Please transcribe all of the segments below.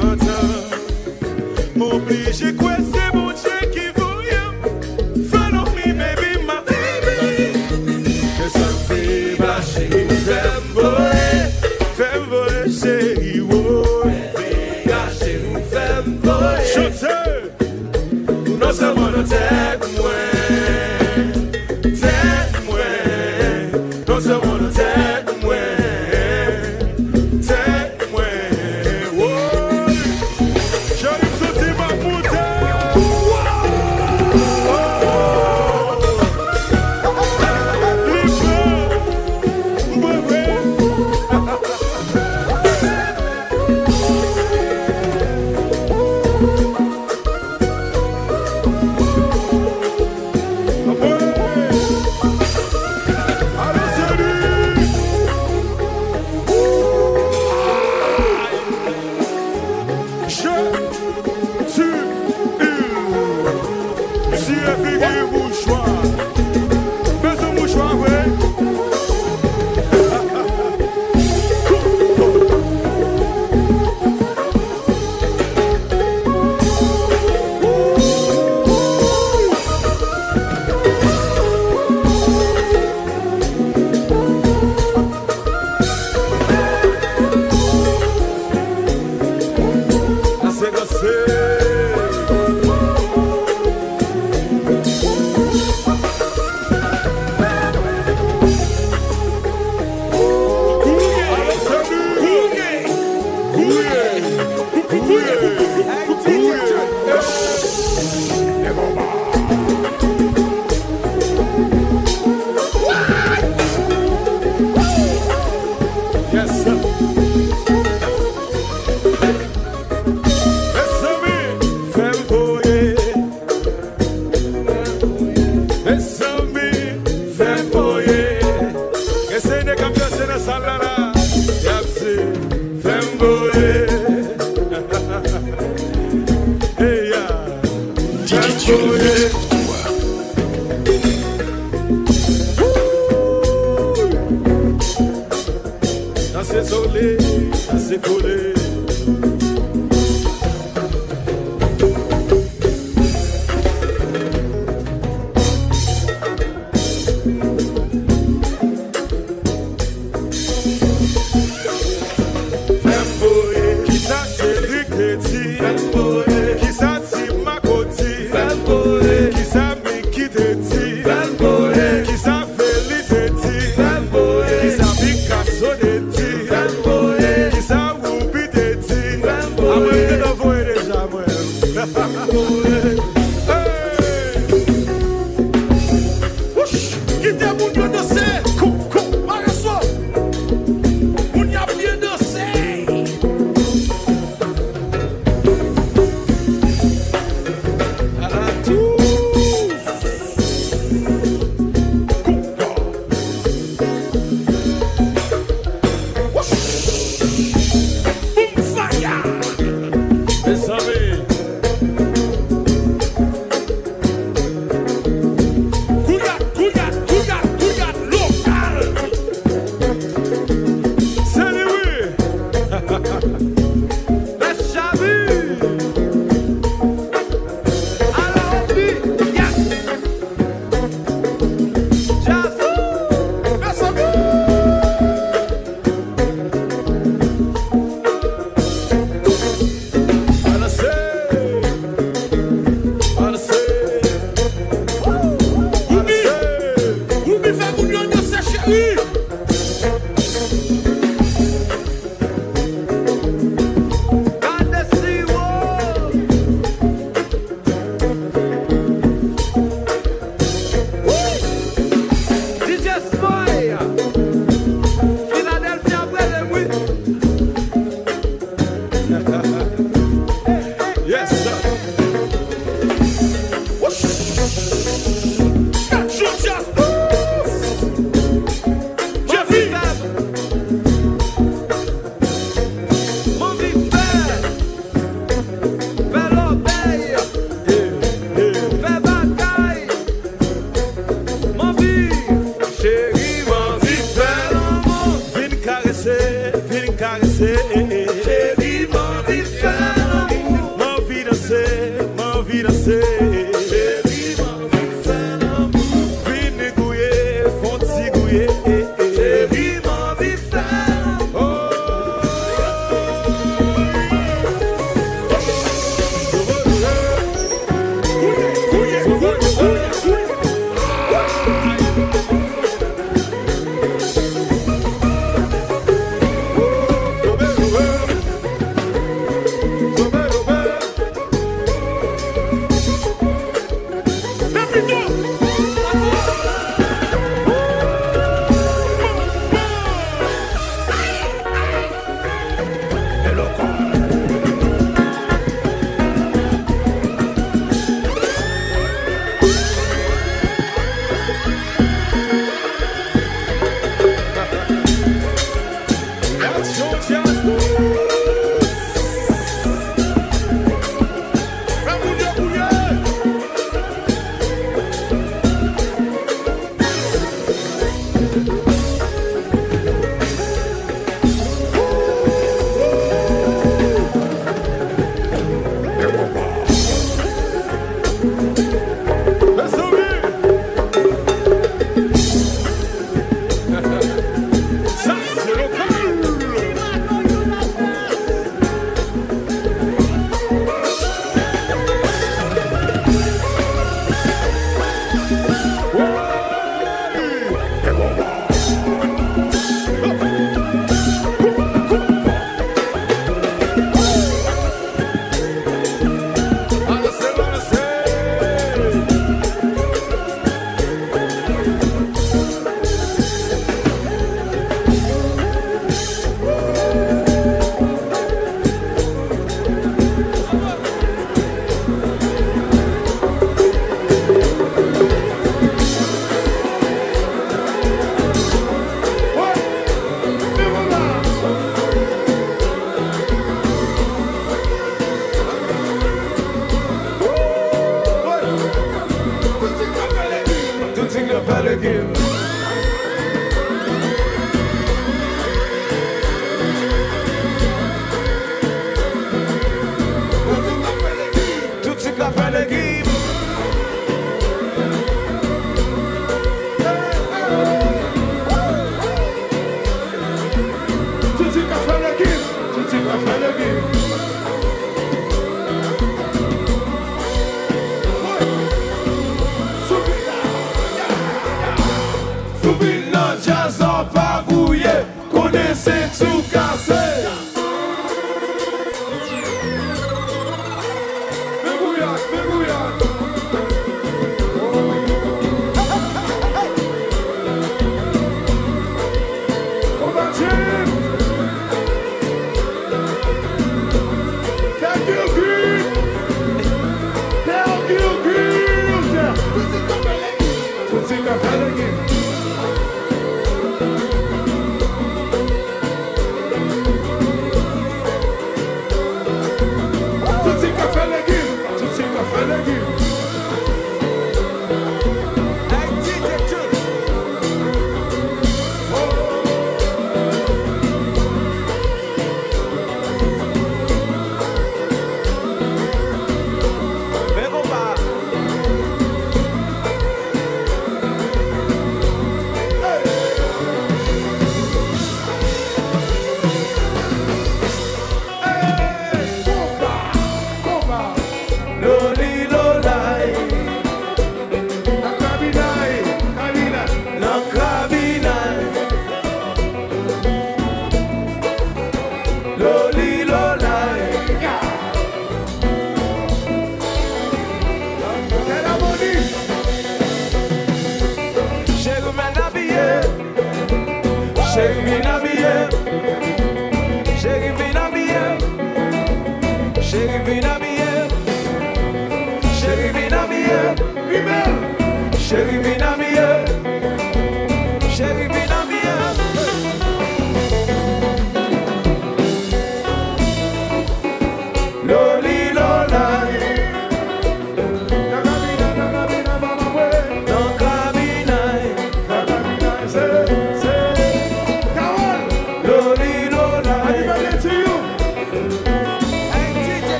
cantando. M'oblige com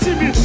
Watching me.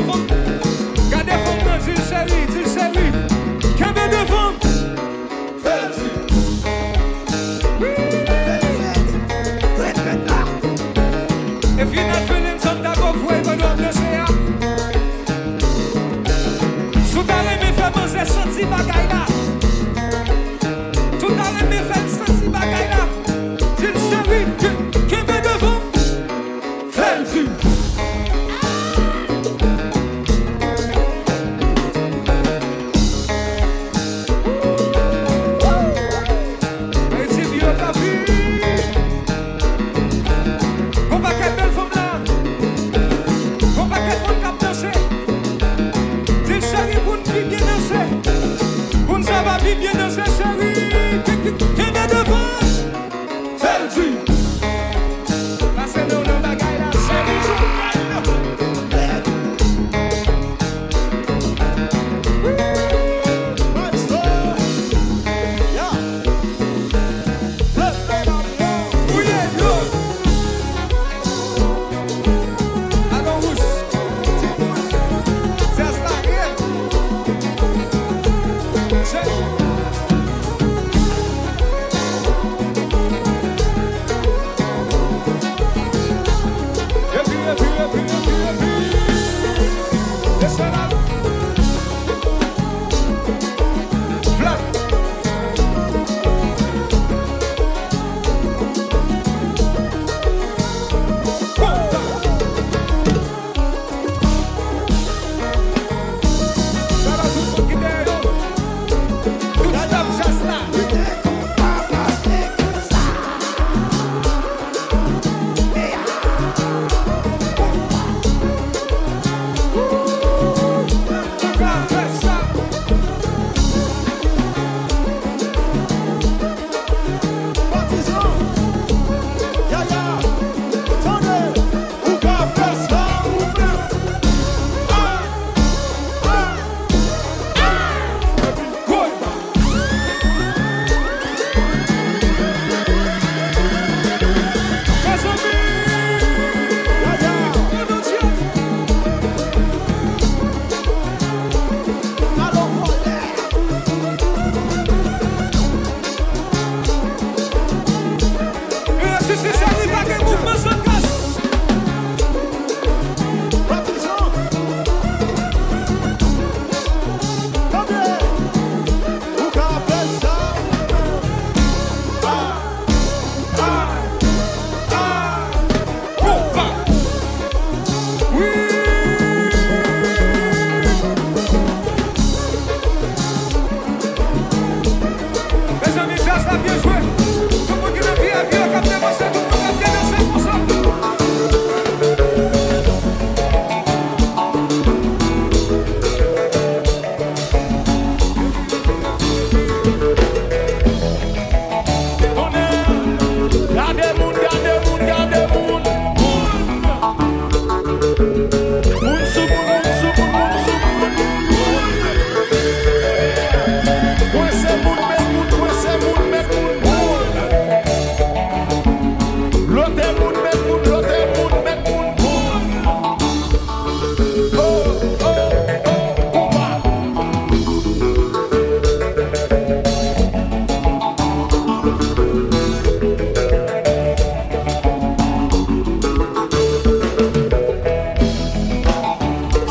Gade fonde, jil seli, jil seli Kande fonde Fende Fende Fende Fende Fende Fende Fende Fende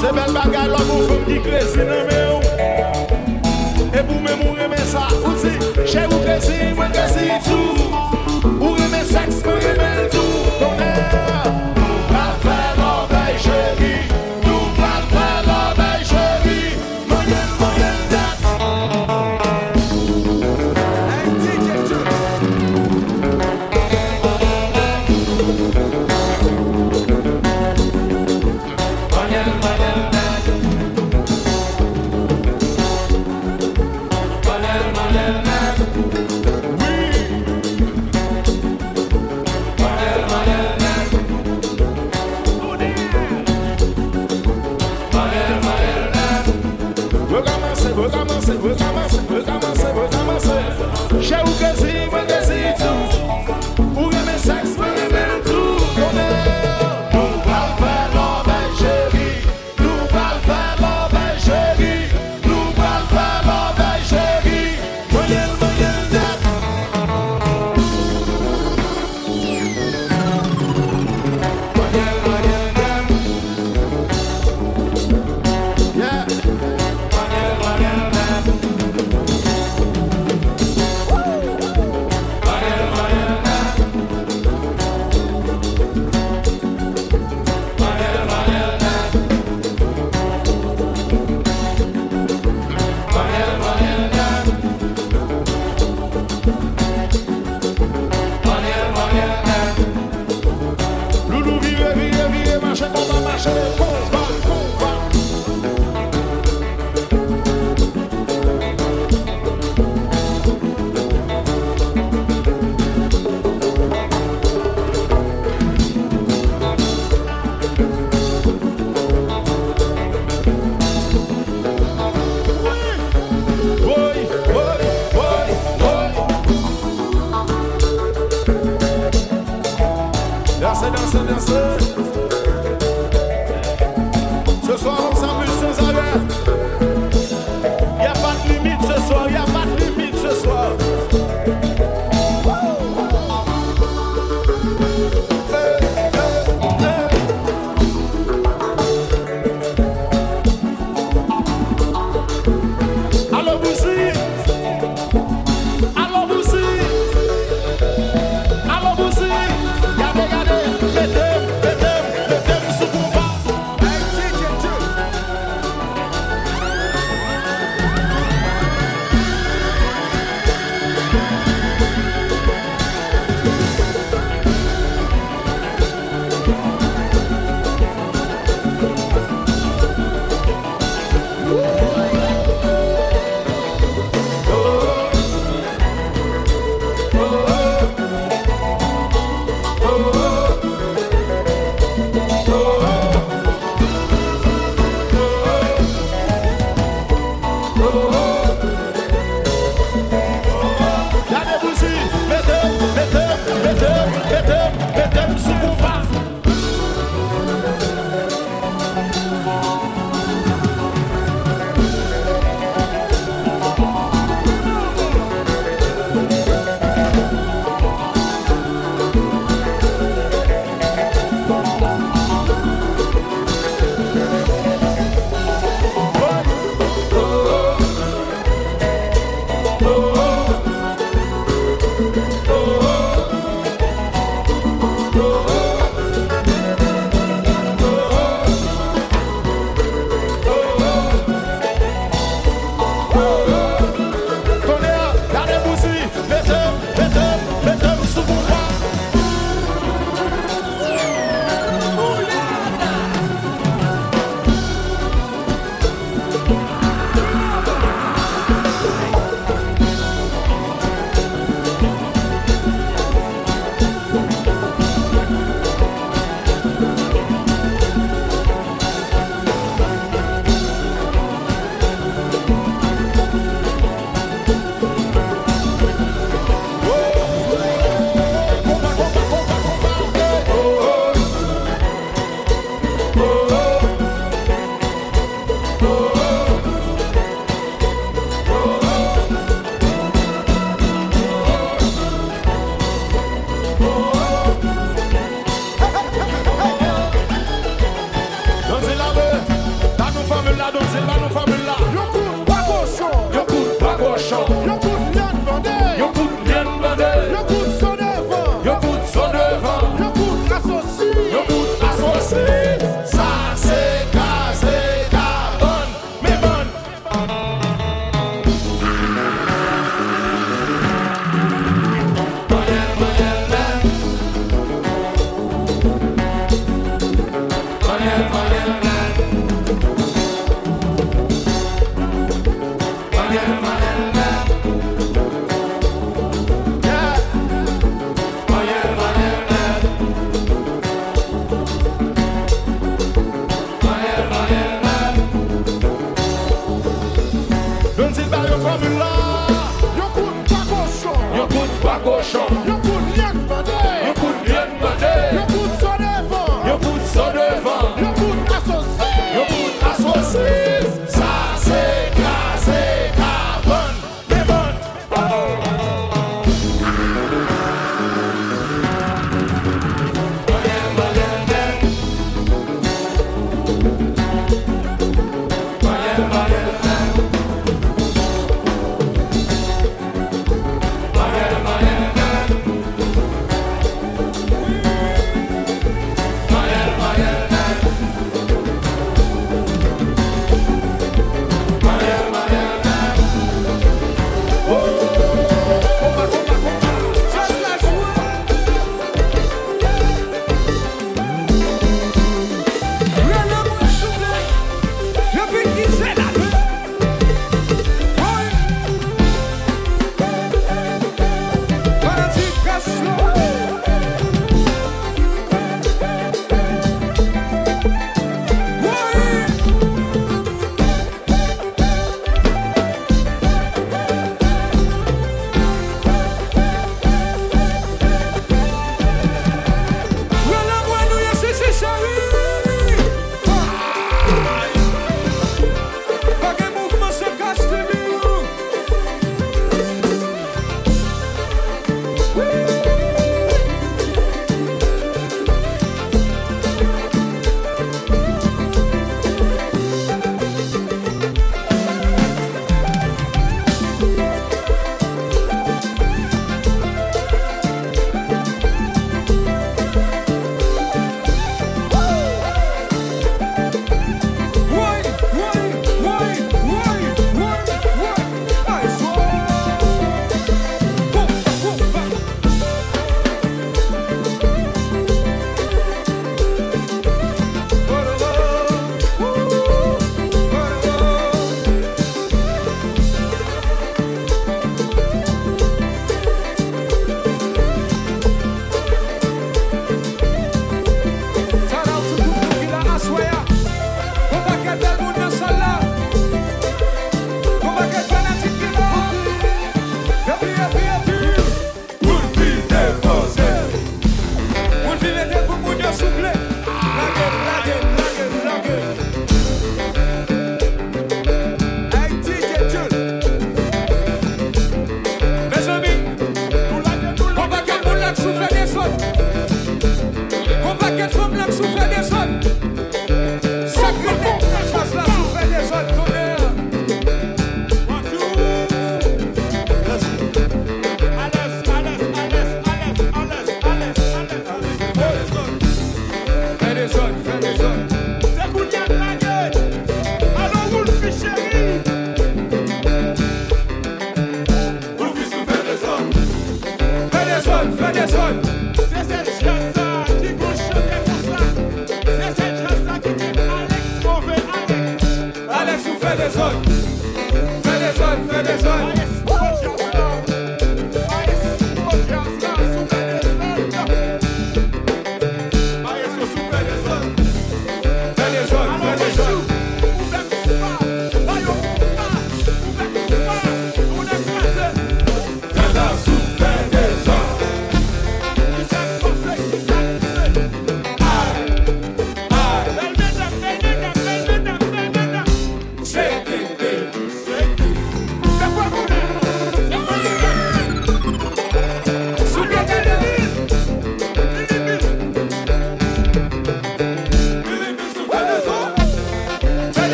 Se bel bagay log ou fèm di kresi nè mè ou E pou mè moun remè sa Ose, jè ou kresi, mwen kresi sou Ou remè sèks, mwen remè l'zou Tonè, pa fèm an fèy chèbi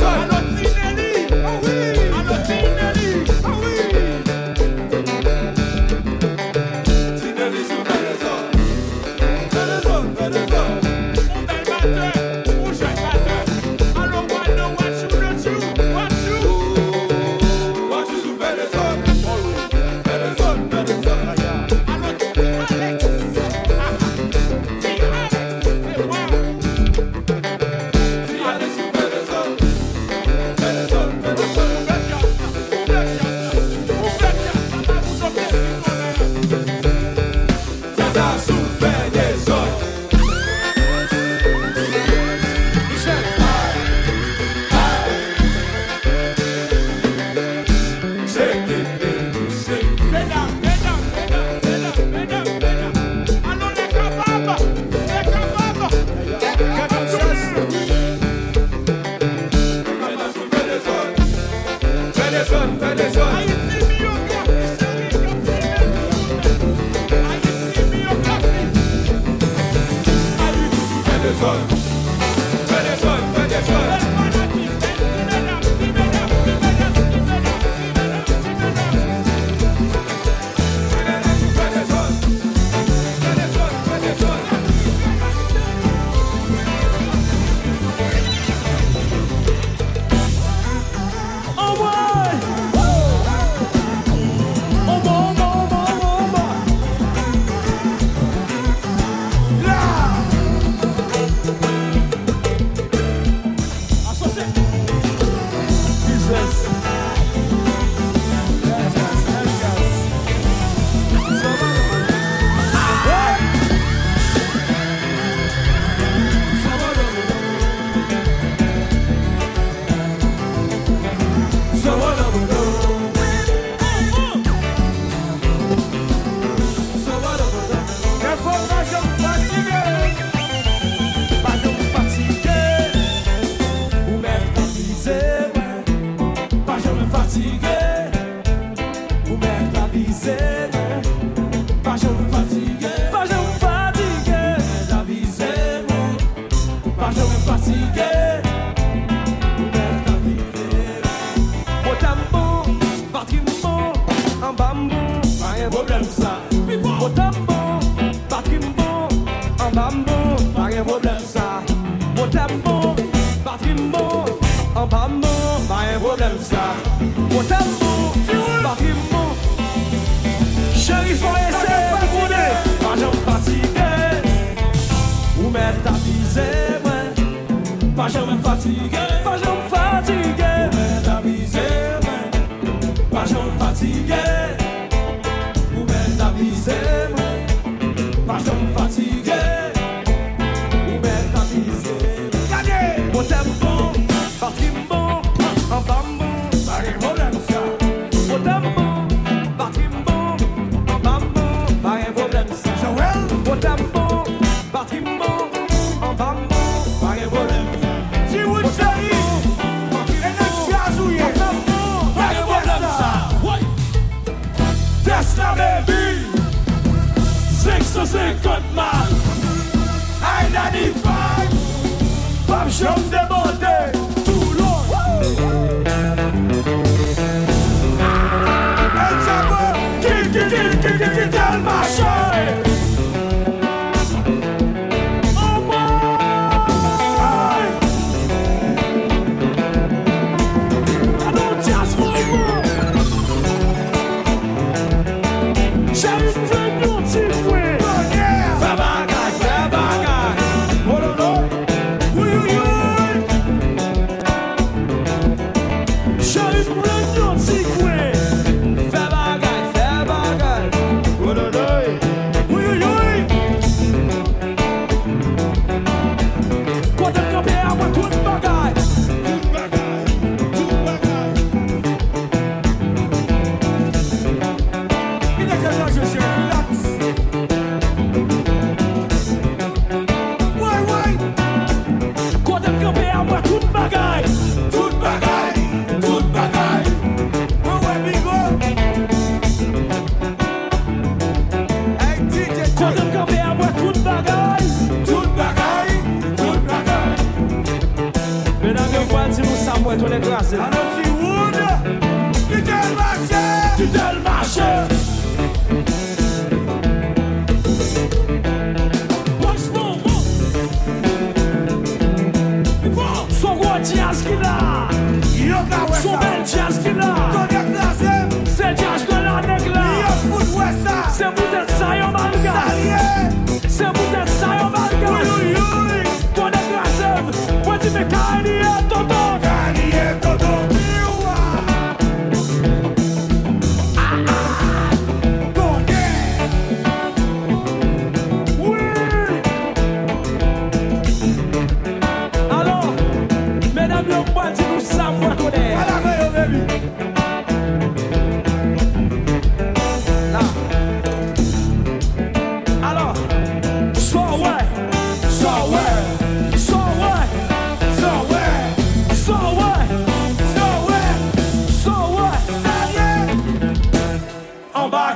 John.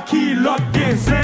ki lakke se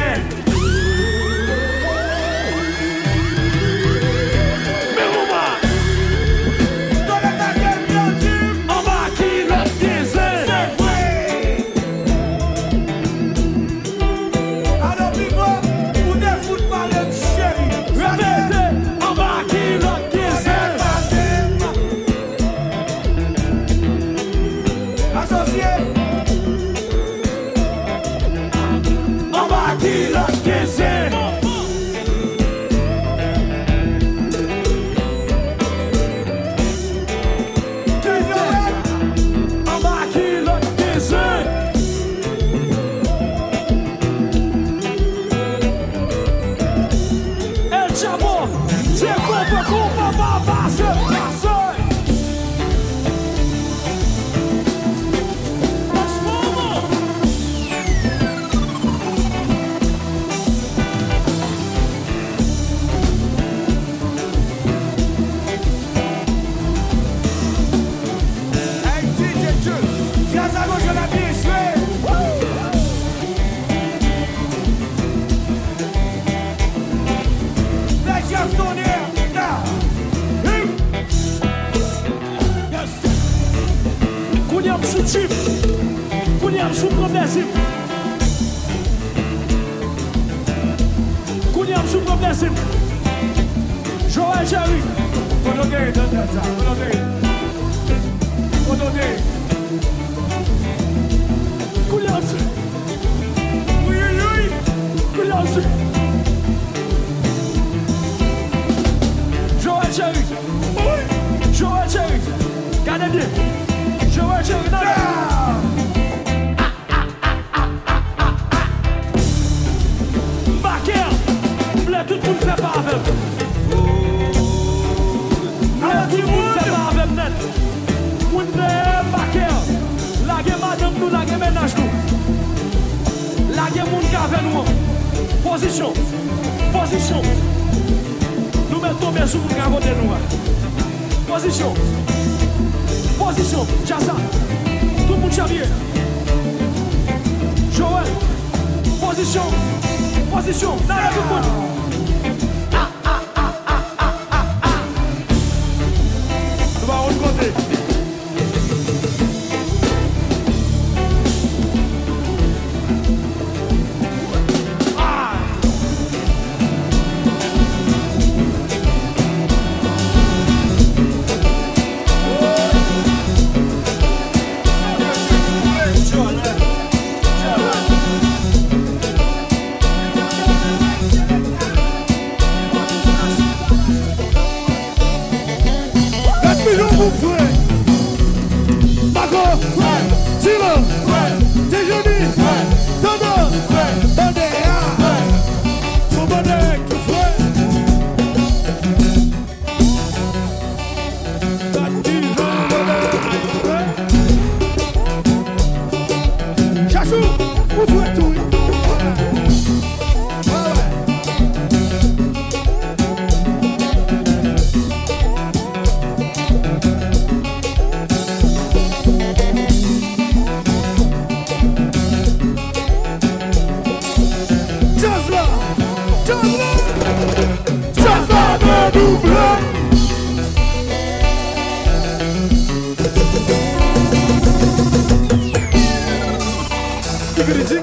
впереди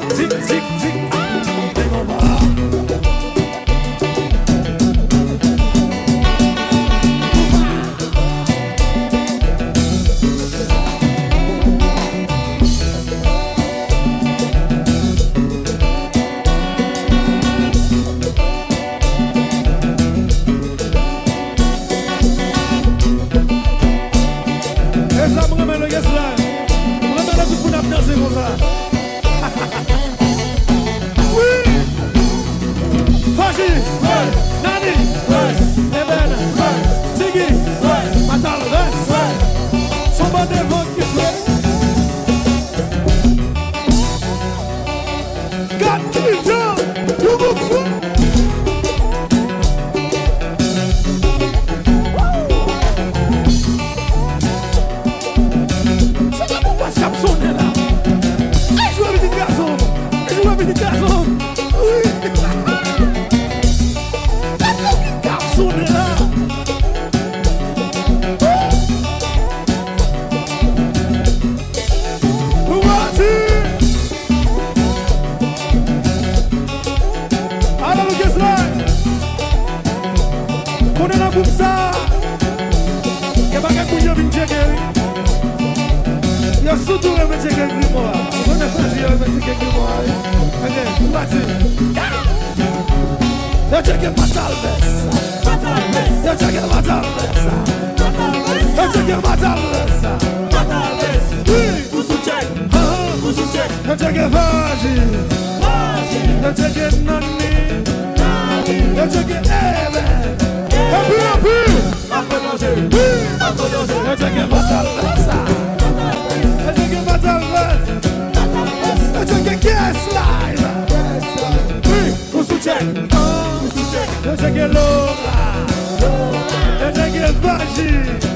Saúde!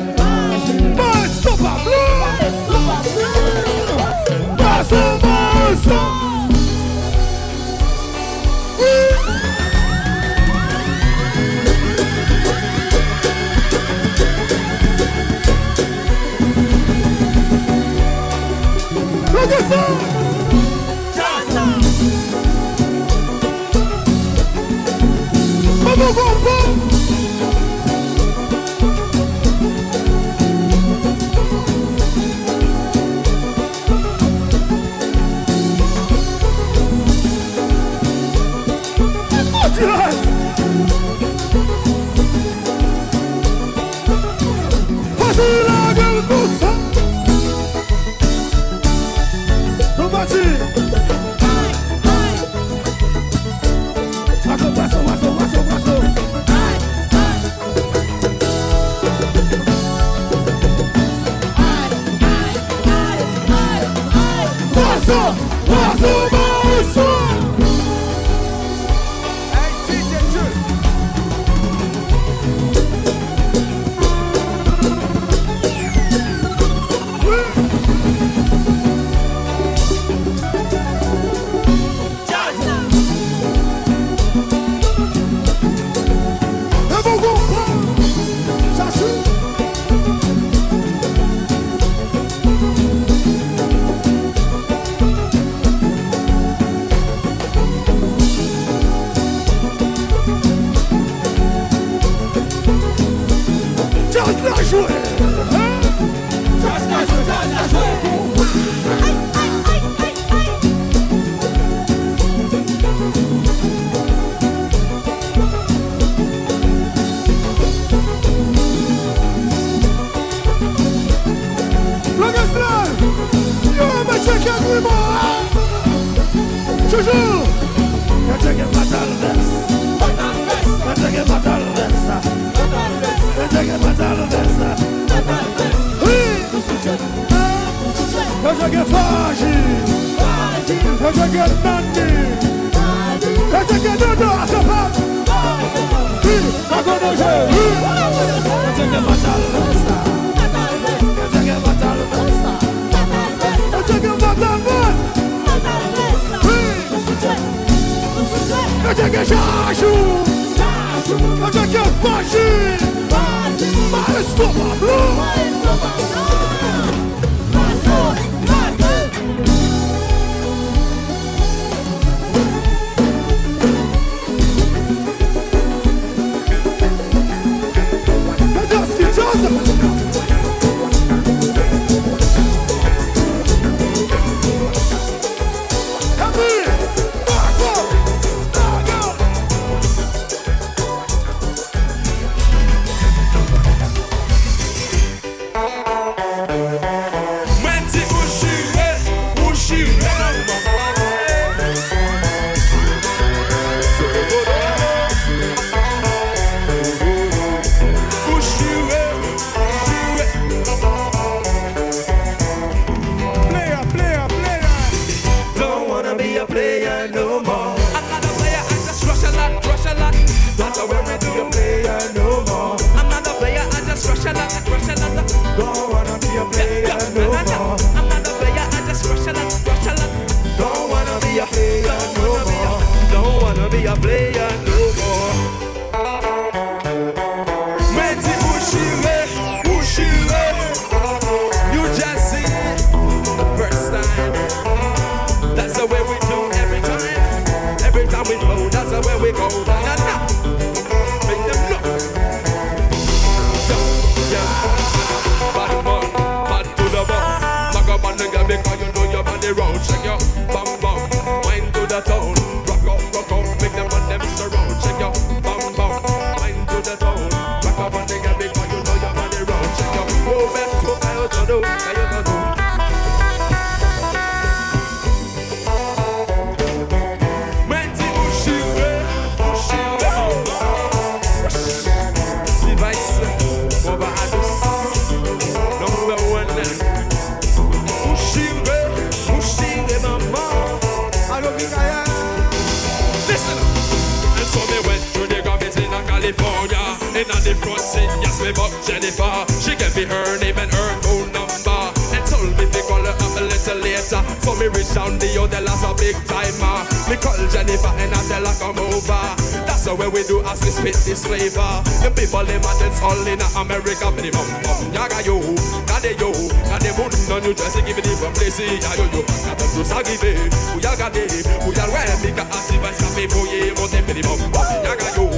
non you jersey, give it in from place Ya yo yo, na bom do sagive O ya gade, o ya re Mika asi vai sabe foye Mo te pedi bom, ya ga yo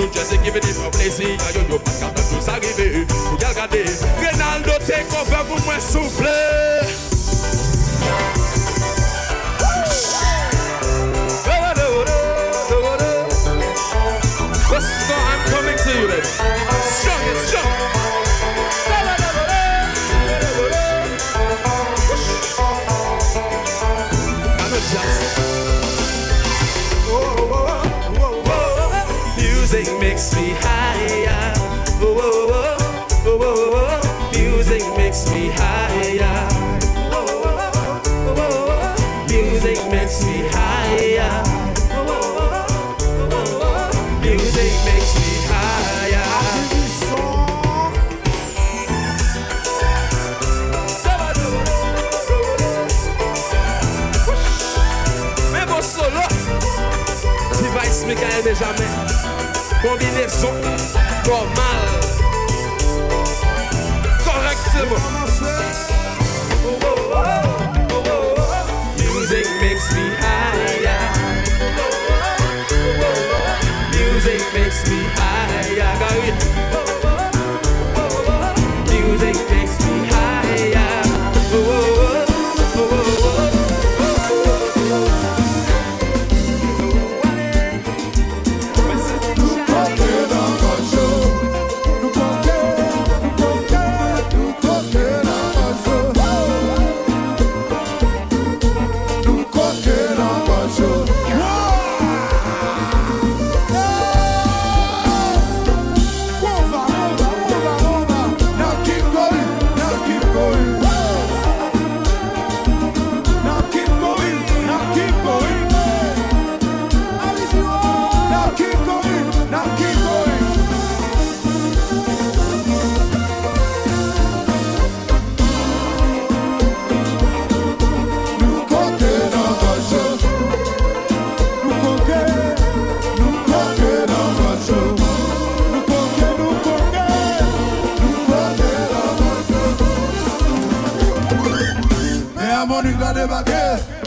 you just give it in from place Ya yo yo, na take over vous moi souple makes me higher. Oh, oh, oh, oh, oh, oh. Music makes me higher. Oh, oh, oh, oh, Music makes me higher. Oh, oh, oh, oh, Music makes me higher. combinaison formale. i Now money got a again.